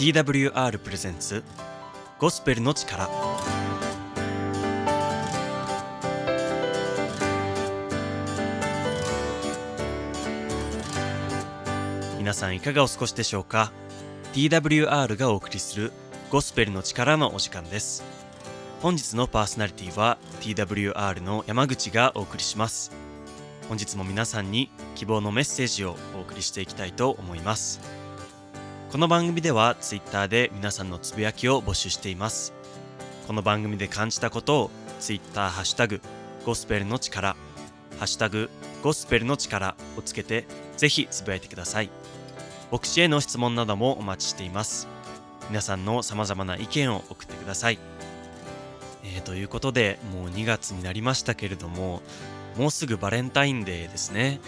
TWR プレゼンツゴスペルの力。皆さんいかがお過ごしでしょうか？TWR がお送りするゴスペルの力のお時間です。本日のパーソナリティは TWR の山口がお送りします。本日も皆さんに希望のメッセージをお送りしていきたいと思います。この番組では Twitter で皆さんのつぶやきを募集しています。この番組で感じたことを Twitter ハッシュタグゴスペルの力ハッシュタグゴスペルの力をつけてぜひつぶやいてください。牧師への質問などもお待ちしています。皆さんの様々な意見を送ってください。えー、ということでもう2月になりましたけれどももうすぐバレンタインデーですね、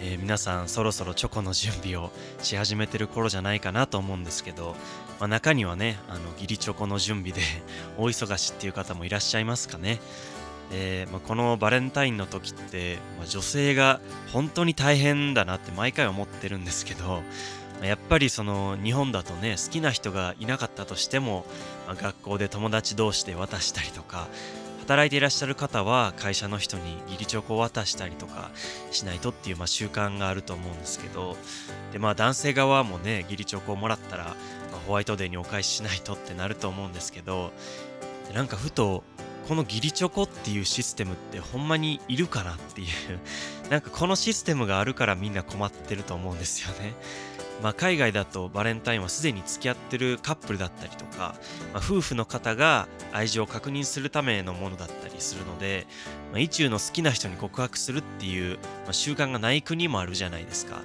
えー、皆さんそろそろチョコの準備をし始めてる頃じゃないかなと思うんですけど、まあ、中にはねあの義理チョコの準備で 大忙しっていう方もいらっしゃいますかね。えー、まあ、このバレンタインの時って、まあ、女性が本当に大変だなって毎回思ってるんですけどやっぱりその日本だとね好きな人がいなかったとしても、まあ、学校で友達同士で渡したりとか働いていらっしゃる方は会社の人に義理チョコを渡したりとかしないとっていうまあ習慣があると思うんですけどでまあ男性側もね義理チョコをもらったら、ま、ホワイトデーにお返ししないとってなると思うんですけどなんかふとこの義理チョコっていうシステムってほんまにいるかなっていうなんかこのシステムがあるからみんな困ってると思うんですよね。まあ、海外だとバレンタインはすでに付き合ってるカップルだったりとか、まあ、夫婦の方が愛情を確認するためのものだったりするので、まあ、意中の好きな人に告白するっていう、まあ、習慣がない国もあるじゃないですか。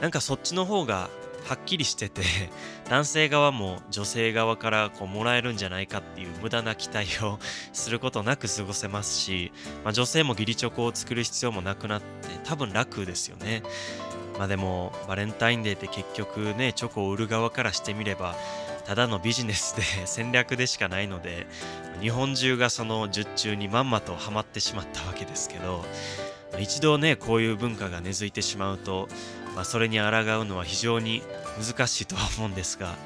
なんかそっちの方がはっきりしてて 男性側も女性側からこうもらえるんじゃないかっていう無駄な期待をすることなく過ごせますし、まあ、女性も義理チョコを作る必要もなくなって多分楽ですよね。まあでもバレンタインデーって結局ねチョコを売る側からしてみればただのビジネスで 戦略でしかないので日本中がその術中にまんまとハマってしまったわけですけど一度ねこういう文化が根付いてしまうと、まあ、それに抗うのは非常に難しいとは思うんですが、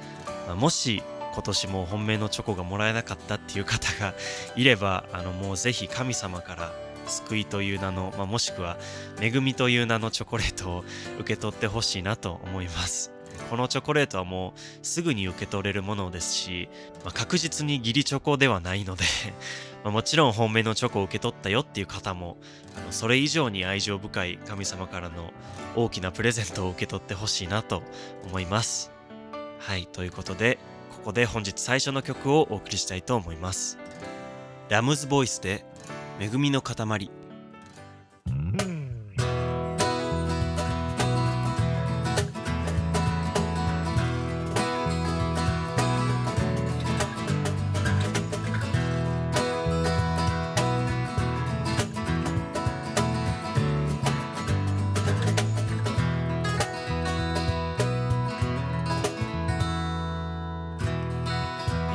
まあ、もし今年も本命のチョコがもらえなかったっていう方がいればあのもうぜひ神様から救いという名の、まあ、もしくは恵みという名のチョコレートを受け取ってほしいなと思います。このチョコレートはもうすぐに受け取れるものですし、まあ、確実に義理チョコではないので まもちろん本命のチョコを受け取ったよっていう方もあのそれ以上に愛情深い神様からの大きなプレゼントを受け取ってほしいなと思います。はい、ということでここで本日最初の曲をお送りしたいと思います。ラムズボイスで恵みの塊。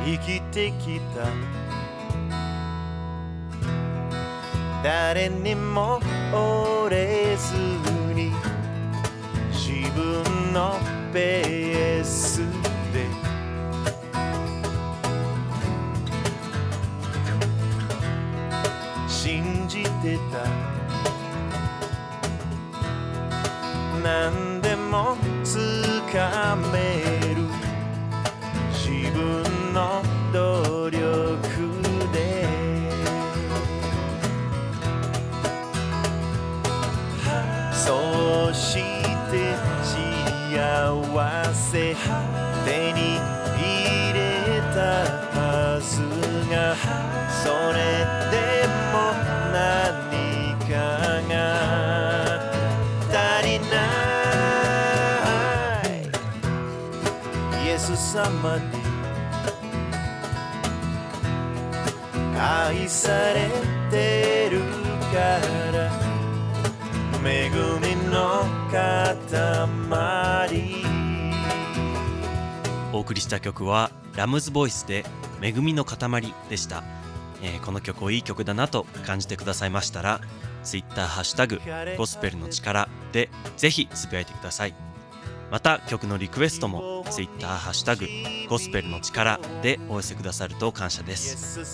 生きてきた。誰にも折れずに自分のペースで。信じてた。がそれでも何かが足りない。イエス様に愛されてるから。恵みの塊。お送りした曲はラムズボイスで恵みの塊でした、えー、この曲をいい曲だなと感じてくださいましたら Twitter ハッシュタグゴスペルの力でぜひつぶやいてください。また曲のリクエストも Twitter ハッシュタグゴスペルの力でお寄せくださると感謝です。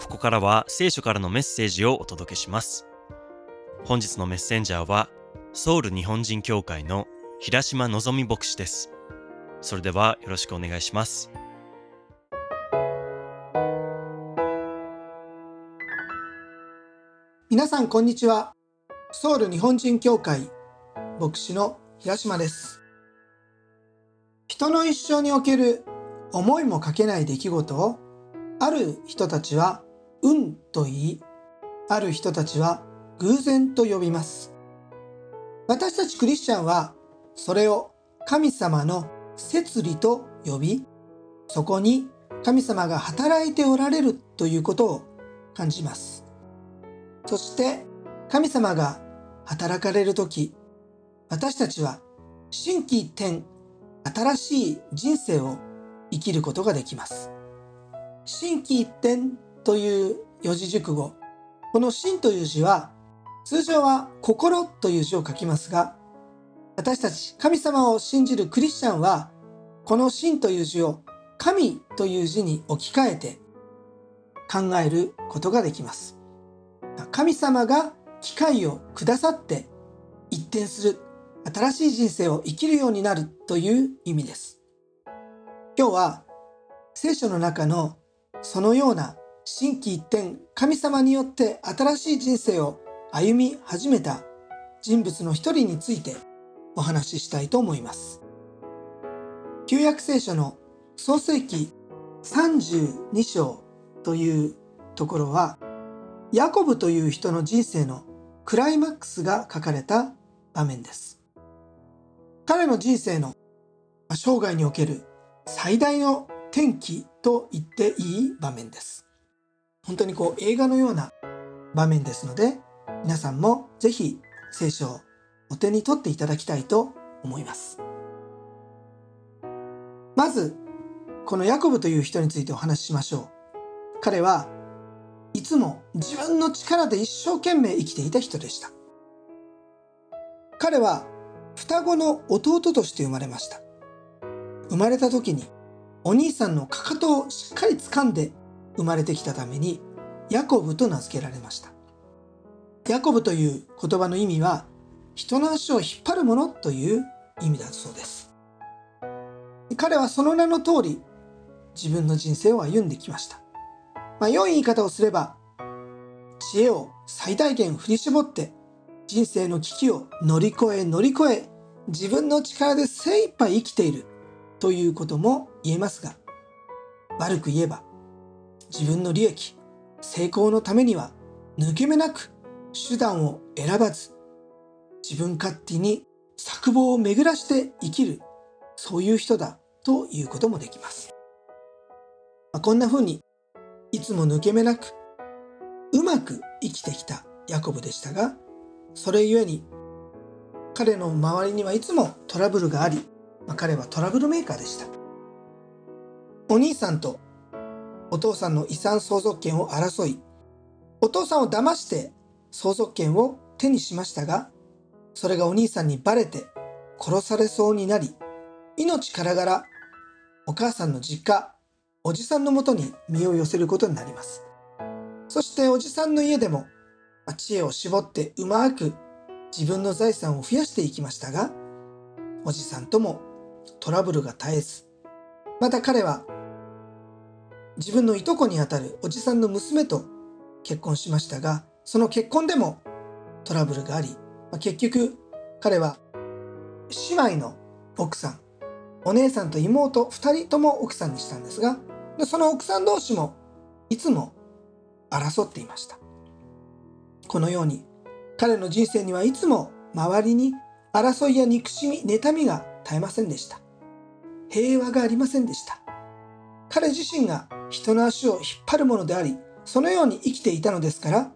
ここからは聖書からのメッセージをお届けします。本日のメッセンジャーはソウル日本人協会の平島のぞみ牧師ですそれではよろしくお願いします皆さんこんにちはソウル日本人協会牧師の平島です人の一生における思いもかけない出来事をある人たちは運と言いある人たちは偶然と呼びます私たちクリスチャンはそれを神様の摂理と呼びそこに神様が働いておられるということを感じます。そして神様が働かれる時私たちは心機一転新しい人生を生きることができます。心機一転という四字熟語。この心という字は通常は心という字を書きますが私たち神様を信じるクリスチャンはこの心という字を神という字に置き換えて考えることができます。神様が機会をくださって一転する新しい人生を生きるようになるという意味です。今日は聖書の中のそのような心機一転神様によって新しい人生を歩み始めた人物の一人についてお話ししたいと思います。旧約聖書の創世記32章というところはヤコブという人の人生のクライマックスが書かれた場面です。彼の人生の生涯における最大の転機と言っていい場面です。本当にこう映画のような場面ですので皆さんもぜひ聖書をお手に取っていただきたいと思います。まずこのヤコブという人についてお話ししましょう。彼はいつも自分の力で一生懸命生きていた人でした。彼は双子の弟として生まれました。生まれた時にお兄さんのかかとをしっかり掴んで生まれてきたためにヤコブと名付けられました。ヤコブという言葉の意味は人の足を引っ張るものという意味だそうです。彼はその名の通り自分の人生を歩んできました、まあ、良い言い方をすれば知恵を最大限振り絞って人生の危機を乗り越え乗り越え自分の力で精一杯生きているということも言えますが悪く言えば自分の利益成功のためには抜け目なく手段を選ばず自分勝手に作望を巡らして生きるそういう人だということもできます、まあ、こんな風にいつも抜け目なくうまく生きてきたヤコブでしたがそれゆえに彼の周りにはいつもトラブルがあり、まあ、彼はトラブルメーカーでした。お兄さんとお父さんの遺産相続権を争いお父さんを騙して相続権を手にしましたがそれがお兄さんにバレて殺されそうになり命からがらお母さんの実家おじさんのもとに身を寄せることになります。そしておじさんの家でも知恵を絞ってうまく自分の財産を増やしていきましたがおじさんともトラブルが絶えずまた彼は自分のいとこにあたるおじさんの娘と結婚しましたがその結婚でもトラブルがありまあ、結局彼は姉妹の奥さんお姉さんと妹2人とも奥さんにしたんですがでその奥さん同士もいつも争っていました。このように彼の人生にはいつも周りに争いや憎しみ妬みが絶えませんでした。平和がありませんでした。彼自身が人の足を引っ張るものでありそのように生きていたのですから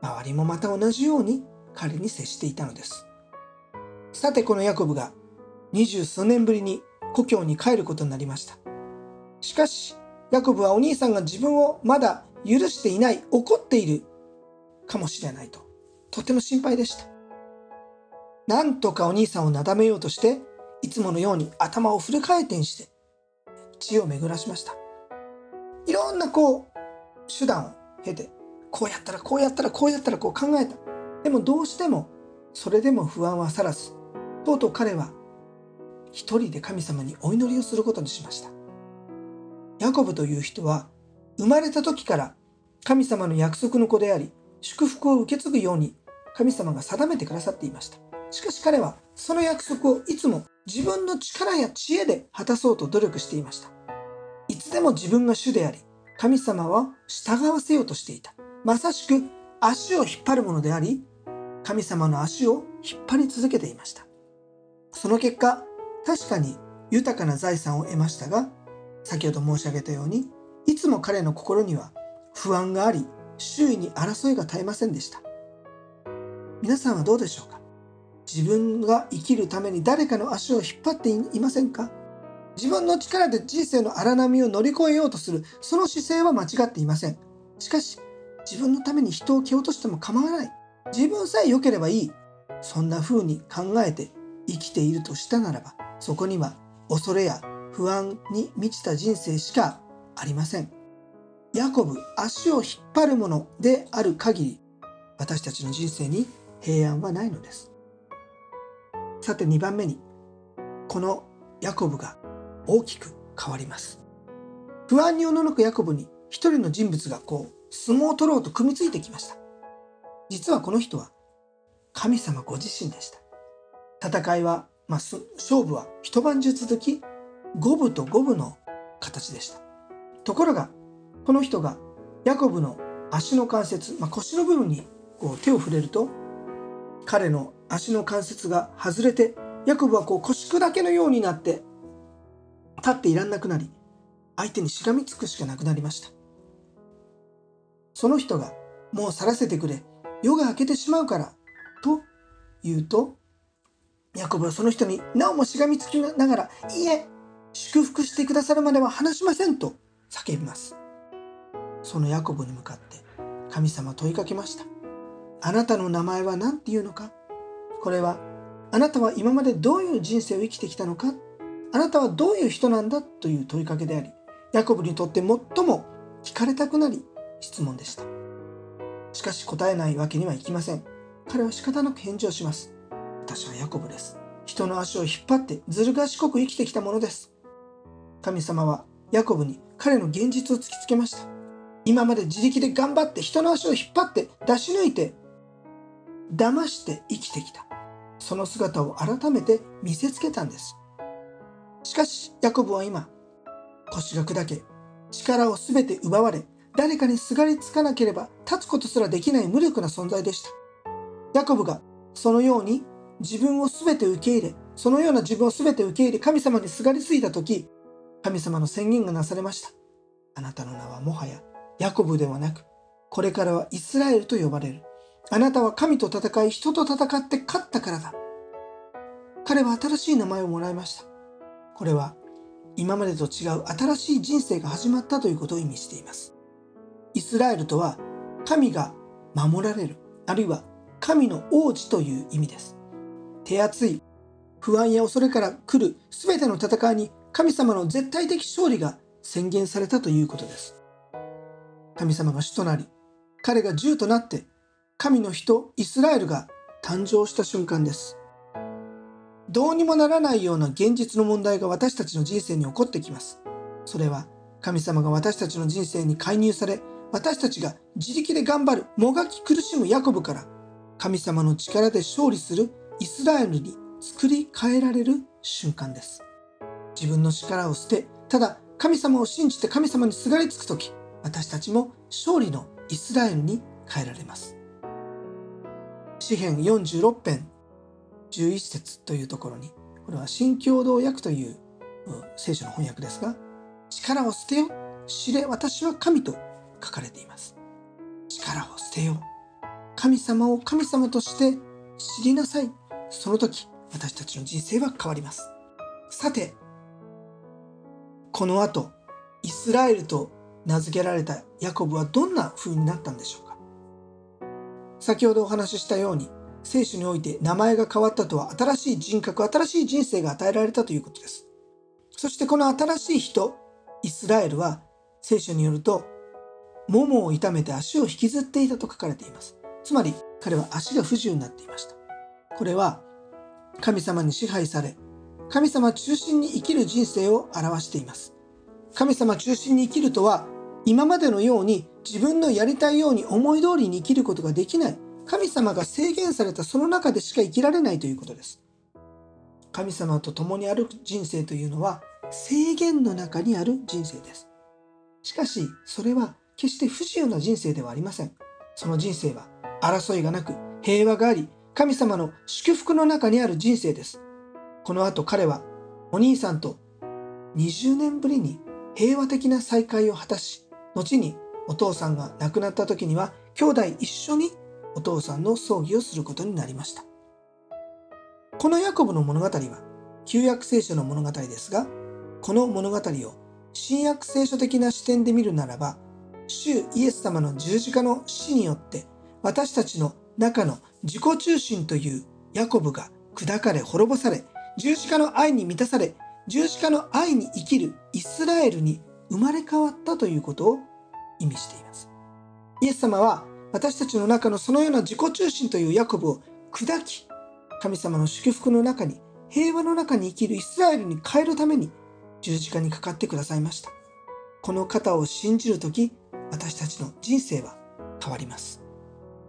周りもまた同じように彼に接していたのです。さてこのヤコブが二十数年ぶりに故郷に帰ることになりました。しかし、ヤコブはお兄さんが自分をまだ許していない、怒っているかもしれないととても心配でした。なんとかお兄さんをなだめようとして、いつものように頭をフル回転して、知恵を巡らしました。いろんなこう、手段を経て、こうやったらこうやったらこうやったらこう考えた。でもどうしても、それでも不安は去らず、とうとう彼は一人で神様にお祈りをすることにしました。ヤコブという人は生まれた時から神様の約束の子であり、祝福を受け継ぐように神様が定めてくださっていました。しかし彼はその約束をいつも自分の力や知恵で果たそうと努力していました。いつでも自分が主であり、神様は従わせようとしていた。まさしく足を引っ張るものであり、神様の足を引っ張り続けていました。その結果、確かに豊かな財産を得ましたが、先ほど申し上げたように、いつも彼の心には不安があり、周囲に争いが絶えませんでした。皆さんはどうでしょうか？自分が生きるために誰かの足を引っ張っていませんか？自分の力で人生の荒波を乗り越えようとする、その姿勢は間違っていません。しかし、自分のために人を蹴落としても構わない。自分さえ良ければいい。そんな風に考えて生きているとしたならば、そこには恐れや不安に満ちた人生しかありません。ヤコブ、足を引っ張るものである限り、私たちの人生に平安はないのです。さて2番目に、このヤコブが大きく変わります。不安におののくヤコブに一人の人物がこう、相撲を取ろうと組みついてきました。実はこの人は神様ご自身でした。戦いは、まあ、勝負は一晩中続き、五分と五分の形でした。ところが、この人がヤコブの足の関節、まあ、腰の部分にこう手を触れると、彼の足の関節が外れて、ヤコブはこう腰砕けのようになって、立っていらんなくなり、相手にしがみつくしかなくなりました。その人が、もう去らせてくれ、夜が明けてしまうから、と言うと、ヤコブはその人になおもしがみつきながら、いいえ、祝福してくださるまでは話しませんと叫びます。そのヤコブに向かって神様問いかけました。あなたの名前は何て言うのか？これは、あなたは今までどういう人生を生きてきたのか？あなたはどういう人なんだ？という問いかけであり、ヤコブにとって最も聞かれたくなり質問でした。しかし答えないわけにはいきません。彼は仕方なく返事をします。私はヤコブです。人の足を引っ張ってずる賢く生きてきたものです。神様はヤコブに彼の現実を突きつけました。今まで自力で頑張って人の足を引っ張って出し抜いて騙して生きてきた。その姿を改めて見せつけたんです。しかしヤコブは今腰が砕け力をすべて奪われ誰かにすがりつかなければ立つことすらできない無力な存在でした。ヤコブがそのように自分を全て受け入れ、そのような自分を全て受け入れ、神様にすがりついたとき、神様の宣言がなされました。あなたの名はもはやヤコブではなく、これからはイスラエルと呼ばれる。あなたは神と戦い、人と戦って勝ったからだ。彼は新しい名前をもらいました。これは今までと違う新しい人生が始まったということを意味しています。イスラエルとは神が守られる、あるいは神の王子という意味です。手厚い不安や恐れから来る全ての戦いに神様の絶対的勝利が宣言されたということです。神様が主となり、彼が銃となって神の人イスラエルが誕生した瞬間です。どうにもならないような現実の問題が私たちの人生に起こってきます。それは神様が私たちの人生に介入され、私たちが自力で頑張る、もがき苦しむヤコブから神様の力で勝利するイスラエルに作り変えられる瞬間です。自分の力を捨て、ただ神様を信じて神様にすがりつくとき、私たちも勝利のイスラエルに変えられます。詩編46編11節というところに、これは新共同訳という聖書の翻訳ですが、力を捨てよ、知れ私は神と書かれています。力を捨てよう。神様を神様として知りなさい。その時、私たちの人生は変わります。さて、この後、イスラエルと名付けられたヤコブはどんな風になったんでしょうか先ほどお話ししたように聖書において名前が変わったとは新しい人格新しい人生が与えられたということですそしてこの新しい人イスラエルは聖書によるとももを痛めて足を引きずっていたと書かれています。つまり彼は足が不自由になっていました。これは神様に支配され神様中心に生きる人生を表しています。神様中心に生きるとは今までのように自分のやりたいように思い通りに生きることができない。神様が制限されたその中でしか生きられないということです。神様と共にある人生というのは制限の中にある人生です。しかしそれは決して不自由な人生ではありません。その人生は争いがなく平和があり神様の祝福の中にある人生です。この後彼はお兄さんと20年ぶりに平和的な再会を果たし後にお父さんが亡くなった時には兄弟一緒にお父さんの葬儀をすることになりました。このヤコブの物語は旧約聖書の物語ですがこの物語を新約聖書的な視点で見るならば主イエス様の十字架の死によって私たちの中の自己中心というヤコブが砕かれ滅ぼされ十字架の愛に満たされ十字架の愛に生きるイスラエルに生まれ変わったということを意味しています。イエス様は私たちの中のそのような自己中心というヤコブを砕き神様の祝福の中に平和の中に生きるイスラエルに変えるために十字架にかかってくださいました。この方を信じる時私たちの人生は変わります。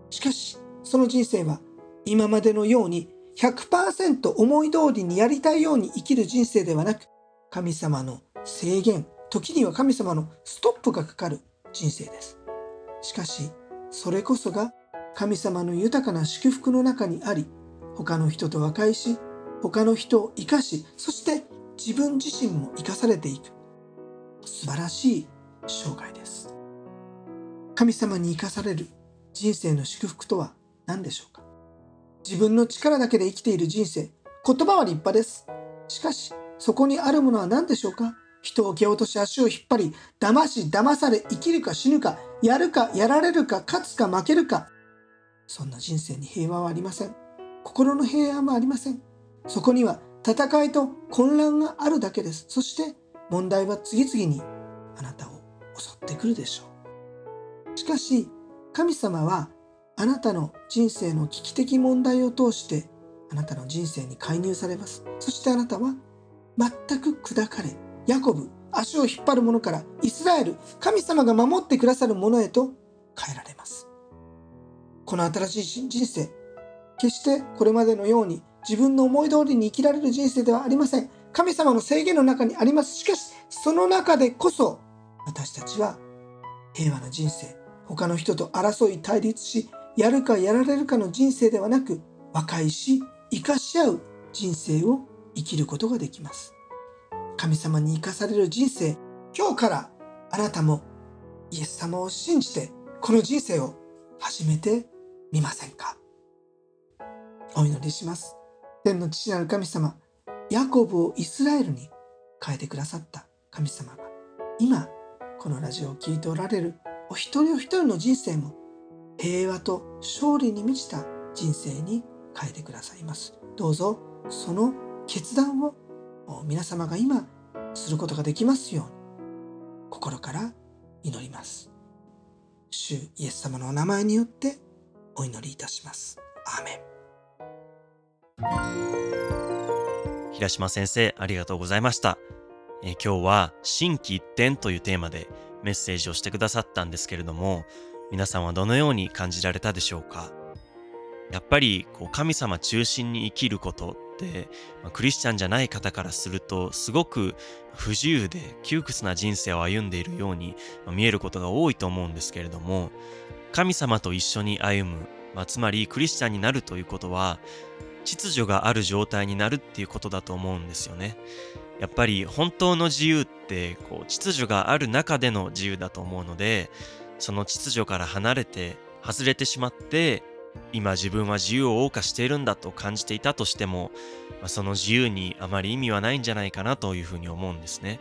しかしその人生は今までのように100%思い通りにやりたいように生きる人生ではなく神様の制限時には神様のストップがかかる人生です。しかしそれこそが神様の豊かな祝福の中にあり他の人と和解し他の人を生かしそして自分自身も生かされていく。素晴らしい生涯です。神様に生かされる人生の祝福とは何でしょうか？自分の力だけで生きている人生言葉は立派です。しかしそこにあるものは何でしょうか？人を蹴落とし足を引っ張り騙し騙され生きるか死ぬかやるかやられるか勝つか負けるか。そんな人生に平和はありません。心の平安もありません。そこには戦いと混乱があるだけです。そして問題は次々にあなたを襲ってくるでしょう。しかし神様はあなたの人生の危機的問題を通してあなたの人生に介入されます。そしてあなたは全く砕かれヤコブ足を引っ張る者からイスラエル神様が守ってくださる者へと変えられます。この新しい人生決してこれまでのように自分の思い通りに生きられる人生ではありません。神様の制限の中にあります。しかしその中でこそ私たちは平和な人生他の人と争い対立しやるかやられるかの人生ではなく和解し生かし合う人生を生きることができます。神様に生かされる人生今日からあなたもイエス様を信じてこの人生を始めてみませんか？お祈りします。天の父なる神様ヤコブをイスラエルに変えてくださった神様が今このラジオを聴いておられるお一人お一人の人生も平和と勝利に満ちた人生に変えてくださいます。どうぞその決断を皆様が今することができますように心から祈ります。主イエス様のお名前によってお祈りいたします。アーメン。平島先生ありがとうございました、え今日は心機一転というテーマでメッセージをしてくださったんですけれども皆さんはどのように感じられたでしょうか？やっぱりこう神様中心に生きることって、まあ、クリスチャンじゃない方からするとすごく不自由で窮屈な人生を歩んでいるように見えることが多いと思うんですけれども神様と一緒に歩む、まあ、つまりクリスチャンになるということは秩序がある状態になるっていうことだと思うんですよね。やっぱり本当の自由ってこう秩序がある中での自由だと思うのでその秩序から離れて外れてしまって今自分は自由を謳歌しているんだと感じていたとしても、まあ、その自由にあまり意味はないんじゃないかなというふうに思うんですね。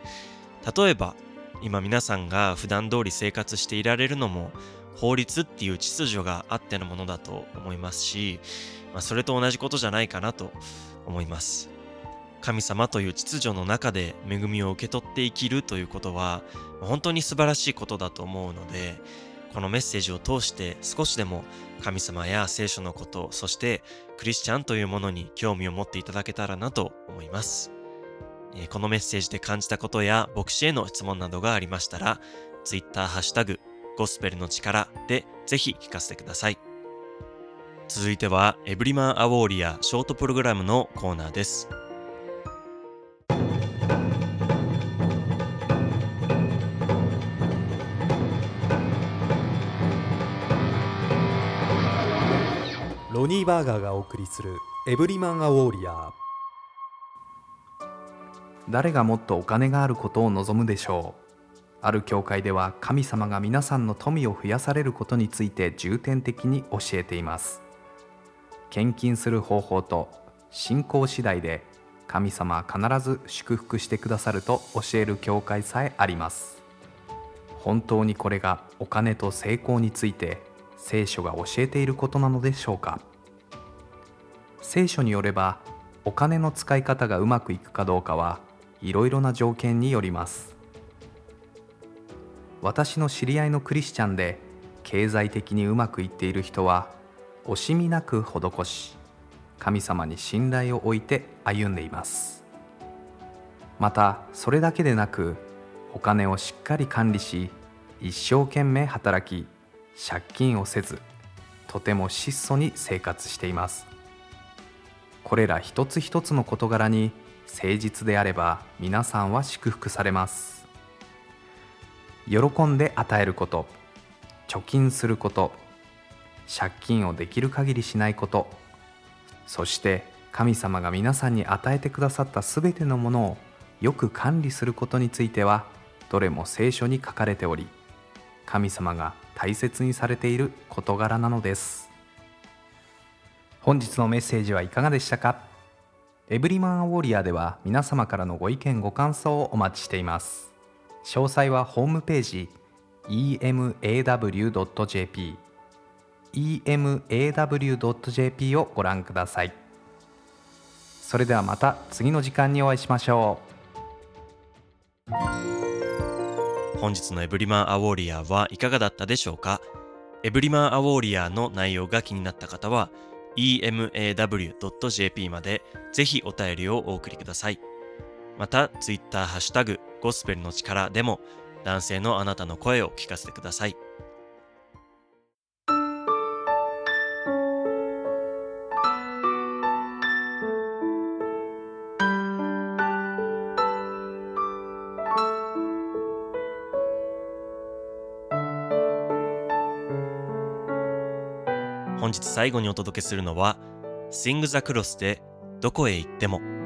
例えば今皆さんが普段通り生活していられるのも法律っていう秩序があってのものだと思いますし、まあ、それと同じことじゃないかなと思います。神様という秩序の中で恵みを受け取って生きるということは本当に素晴らしいことだと思うのでこのメッセージを通して少しでも神様や聖書のことそしてクリスチャンというものに興味を持っていただけたらなと思います。このメッセージで感じたことや牧師への質問などがありましたら Twitter ハッシュタグゴスペルの力でぜひ聞かせてください。続いてはエブリマンアウォーリアショートプログラムのコーナーです。ロニー・バーガーがお送りするエブリマン・ア・ウォーリアー。誰がもっとお金があることを望むでしょう。ある教会では神様が皆さんの富を増やされることについて重点的に教えています。献金する方法と信仰次第で神様は必ず祝福してくださると教える教会さえあります。本当にこれがお金と成功について聖書が教えていることなのでしょうか？聖書によればお金の使い方がうまくいくかどうかはいろいろな条件によります。私の知り合いのクリスチャンで経済的にうまくいっている人は惜しみなく施し神様に信頼を置いて歩んでいます。またそれだけでなくお金をしっかり管理し一生懸命働き借金をせずとても質素に生活しています。これら一つ一つの事柄に誠実であれば皆さんは祝福されます。喜んで与えること貯金すること借金をできる限りしないことそして神様が皆さんに与えてくださったすべてのものをよく管理することについてはどれも聖書に書かれており神様が大切にされている事柄なのです。本日のメッセージはいかがでしたか？エブリマンウォリアでは皆様からのご意見ご感想をお待ちしています。詳細はホームページ emaw.jp emaw.jp をご覧ください。それではまた次の時間にお会いしましょう。本日のエブリマンアウォーリアはいかがだったでしょうか？エブリマンアウォーリアの内容が気になった方は emaw.jp までぜひお便りをお送りください。また、Twitter ハッシュタグゴスペルの力でも男性のあなたの声を聞かせてください。本日最後にお届けするのは Sing the Cross でどこへ行っても。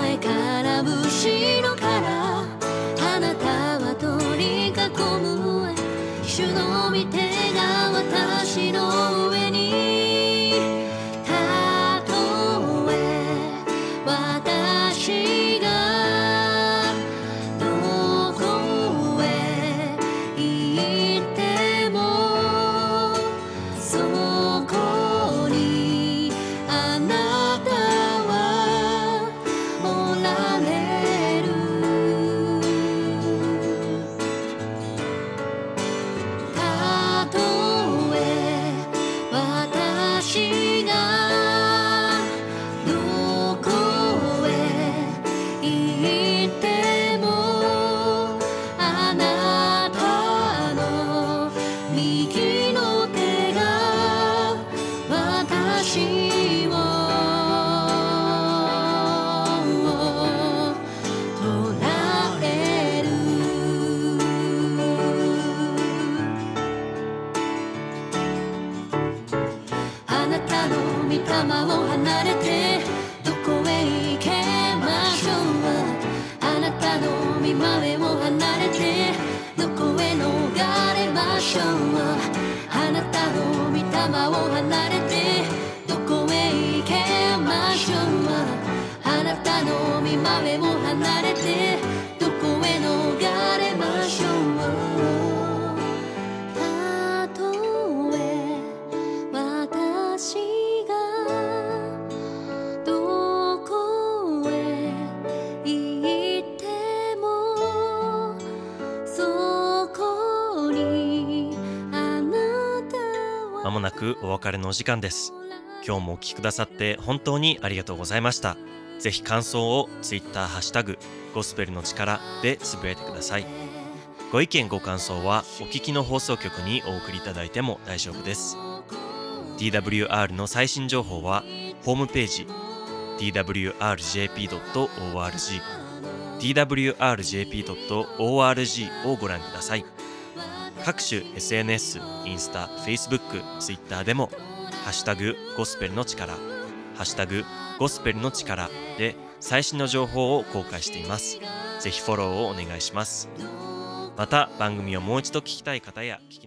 前から後ろからあなたは取り囲む主の見ててどこへ逃れましょうたとえ私がどこへ行ってもそこにあなたはまもなくお別れのお時間です今日もお聞きくださって本当にありがとうございましたぜひ感想を Twitter ハッシュタグゴスペルの力でつぶやいてください。ご意見ご感想はお聞きの放送局にお送りいただいても大丈夫です。TWR の最新情報はホームページ twrjp.org twrjp.org をご覧ください。各種 SNS、インスタ、Facebook、Twitter でもハッシュタグゴスペルの力ハッシュタグゴスペルの力で最新の情報を公開しています。ぜひフォローをお願いします。また番組をもう一度聞きたい方や聞き